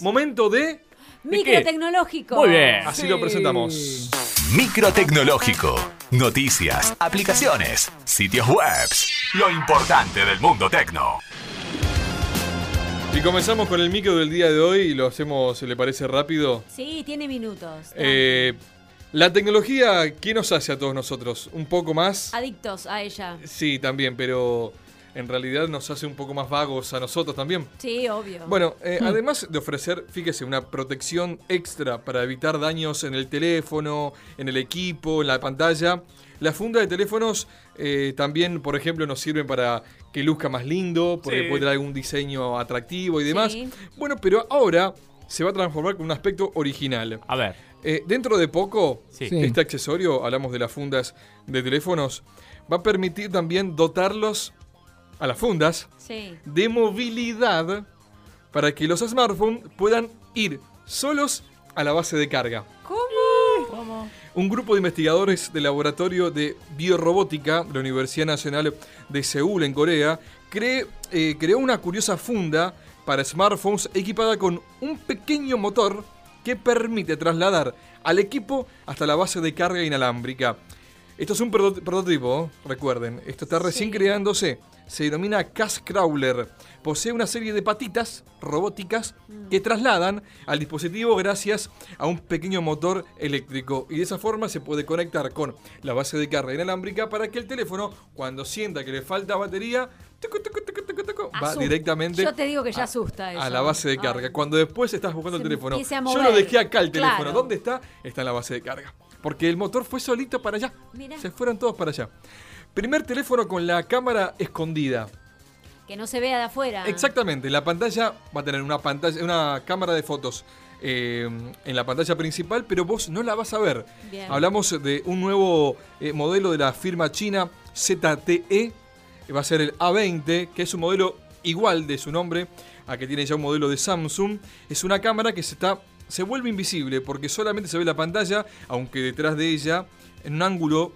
Momento de... Microtecnológico. Muy bien. Así lo presentamos. Microtecnológico. Noticias, aplicaciones, sitios webs. Lo importante del mundo tecno. Y comenzamos con el micro del día de hoy y lo hacemos, ¿se le parece rápido? Sí, tiene minutos. Eh, la tecnología, ¿qué nos hace a todos nosotros? ¿Un poco más? Adictos a ella. Sí, también, pero en realidad nos hace un poco más vagos a nosotros también. Sí, obvio. Bueno, eh, además de ofrecer, fíjese, una protección extra para evitar daños en el teléfono, en el equipo, en la pantalla, la funda de teléfonos eh, también, por ejemplo, nos sirven para que luzca más lindo, porque Sí. puede tener algún diseño atractivo y demás. Sí. Bueno, pero ahora se va a transformar con un aspecto original. A ver. Eh, dentro de poco. Sí. este accesorio, hablamos de las fundas de teléfonos, va a permitir también dotarlos a las fundas Sí. de movilidad para que los smartphones puedan ir solos a la base de carga. ¿Cómo? Un grupo de investigadores del laboratorio de biorrobótica de la Universidad Nacional de Seúl en Corea eh, creó una curiosa funda para smartphones equipada con un pequeño motor que permite trasladar al equipo hasta la base de carga inalámbrica. Esto es un proto- prototipo, recuerden, esto está recién Sí. creándose. Se denomina Cash Crawler. Posee una serie de patitas robóticas que trasladan al dispositivo gracias a un pequeño motor eléctrico. Y de esa forma se puede conectar con la base de carga inalámbrica para que el teléfono, cuando sienta que le falta batería, tucu, tucu, tucu, tucu, tucu, va directamente Yo te digo que ya a- asusta eso. a la base de carga. Cuando después estás buscando el teléfono, yo lo dejé acá el teléfono. ¿Dónde está? Está en la base de carga. Porque el motor fue solito para allá. Mirá. Se fueron todos para allá. Primer teléfono con la cámara escondida. Que no se vea de afuera. Exactamente, la pantalla va a tener una pantalla, una cámara de fotos eh, en la pantalla principal, pero vos no la vas a ver. Bien. Hablamos de un nuevo eh, modelo de la firma china ZTE, va a ser el A20, que es un modelo igual de su nombre a que tiene ya un modelo de Samsung. Es una cámara que se está se vuelve invisible porque solamente se ve la pantalla, aunque detrás de ella, en un ángulo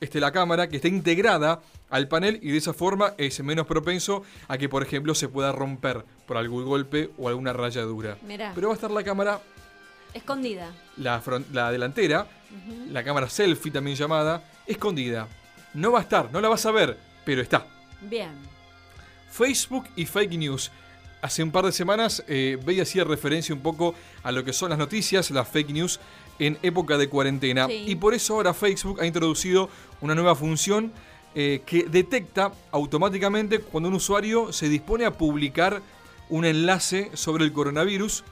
esté la cámara que está integrada al panel y de esa forma es menos propenso a que, por ejemplo, se pueda romper por algún golpe o alguna rayadura. Mirá. Pero va a estar la cámara, Escondida. la, la delantera, la cámara selfie también llamada, escondida. No va a estar, no la vas a ver, pero está. Bien. Facebook y fake news. Hace un par de semanas eh, veía hacía referencia un poco a lo que son las noticias, las fake news en época de cuarentena. Sí. Y por eso ahora Facebook ha introducido una nueva función eh, que detecta automáticamente cuando un usuario se dispone a publicar un enlace sobre el coronavirus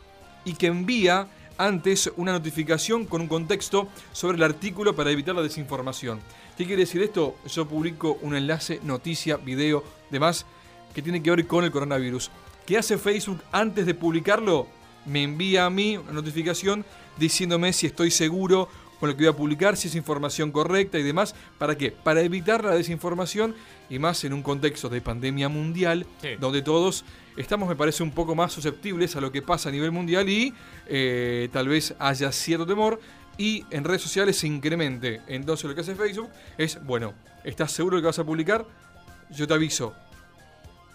y que envía antes una notificación con un contexto sobre el artículo para evitar la desinformación. ¿Qué quiere decir esto? Yo publico un enlace, noticia, video, demás, que tiene que ver con el coronavirus. ¿Qué hace Facebook antes de publicarlo? Me envía a mí una notificación diciéndome si estoy seguro con lo que voy a publicar, si es información correcta y demás. ¿Para qué? Para evitar la desinformación y más en un contexto de pandemia mundial, Sí. donde todos estamos, me parece, un poco más susceptibles a lo que pasa a nivel mundial y eh, tal vez haya cierto temor y en redes sociales se incremente. Entonces lo que hace Facebook es, bueno, ¿estás seguro de que vas a publicar? Yo te aviso.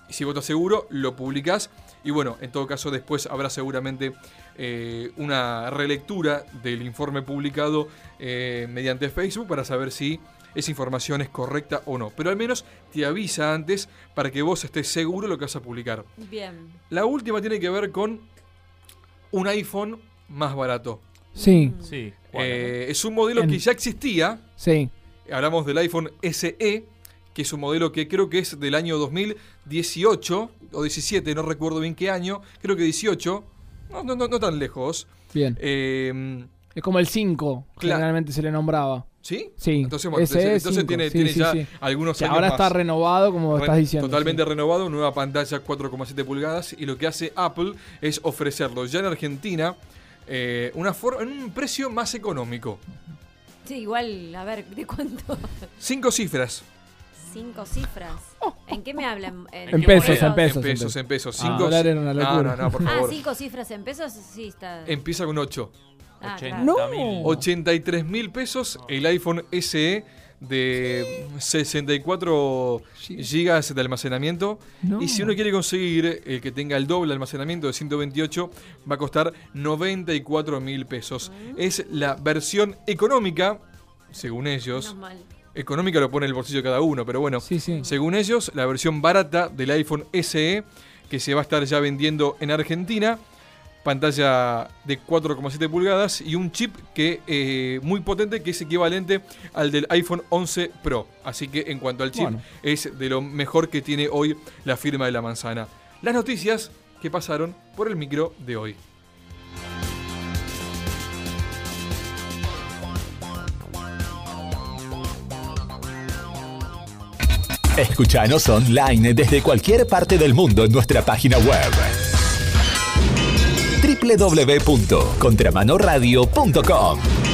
Y si vos estás seguro, lo publicás. Y bueno, en todo caso después habrá seguramente eh, una relectura del informe publicado eh, mediante Facebook para saber si esa información es correcta o no. Pero al menos te avisa antes para que vos estés seguro de lo que vas a publicar. Bien. La última tiene que ver con un iPhone más barato. Sí, Sí. ¿cuál? Eh, es un modelo En- que ya existía. sí. Hablamos del iPhone SE, que es un modelo que creo que es del año 2018 o 17, no recuerdo bien qué año, creo que 18, no, no, no, no tan lejos. Bien. Eh, Es como el 5, Claro. generalmente se le nombraba. ¿Sí? Sí, Entonces, bueno, ese entonces, tiene, sí, tiene sí, ya sí. algunos años ahora más. está renovado, como Re- estás diciendo. Totalmente sí. renovado, nueva pantalla 4,7 pulgadas y lo que hace Apple es ofrecerlo ya en Argentina eh, una en un precio más económico. Sí, igual, a ver, ¿de cuánto? Cinco cifras. Cinco cifras. ¿En qué me hablan? En pesos, en pesos. En pesos, en pesos. Ah, Cinco, era una no, locura. no, no, por Ah, favor. cinco cifras en pesos, sí está. Empieza con 8. Ah, 80 claro. No. mil. 83 mil pesos el iPhone SE de 64 gigas de almacenamiento. No. Y si uno quiere conseguir el que tenga el doble almacenamiento de 128, va a costar 94 mil pesos. Es la versión económica, según ellos. Mal. Económica lo pone en el bolsillo cada uno, pero bueno, Sí, sí. según ellos, la versión barata del iPhone SE, que se va a estar ya vendiendo en Argentina. Pantalla de 4,7 pulgadas y un chip que eh, muy potente que es equivalente al del iPhone 11 Pro. Así que en cuanto al chip, Bueno. es de lo mejor que tiene hoy la firma de la manzana. Las noticias que pasaron por el micro de hoy. Escuchanos online desde cualquier parte del mundo en nuestra página web. www.contramanoradio.com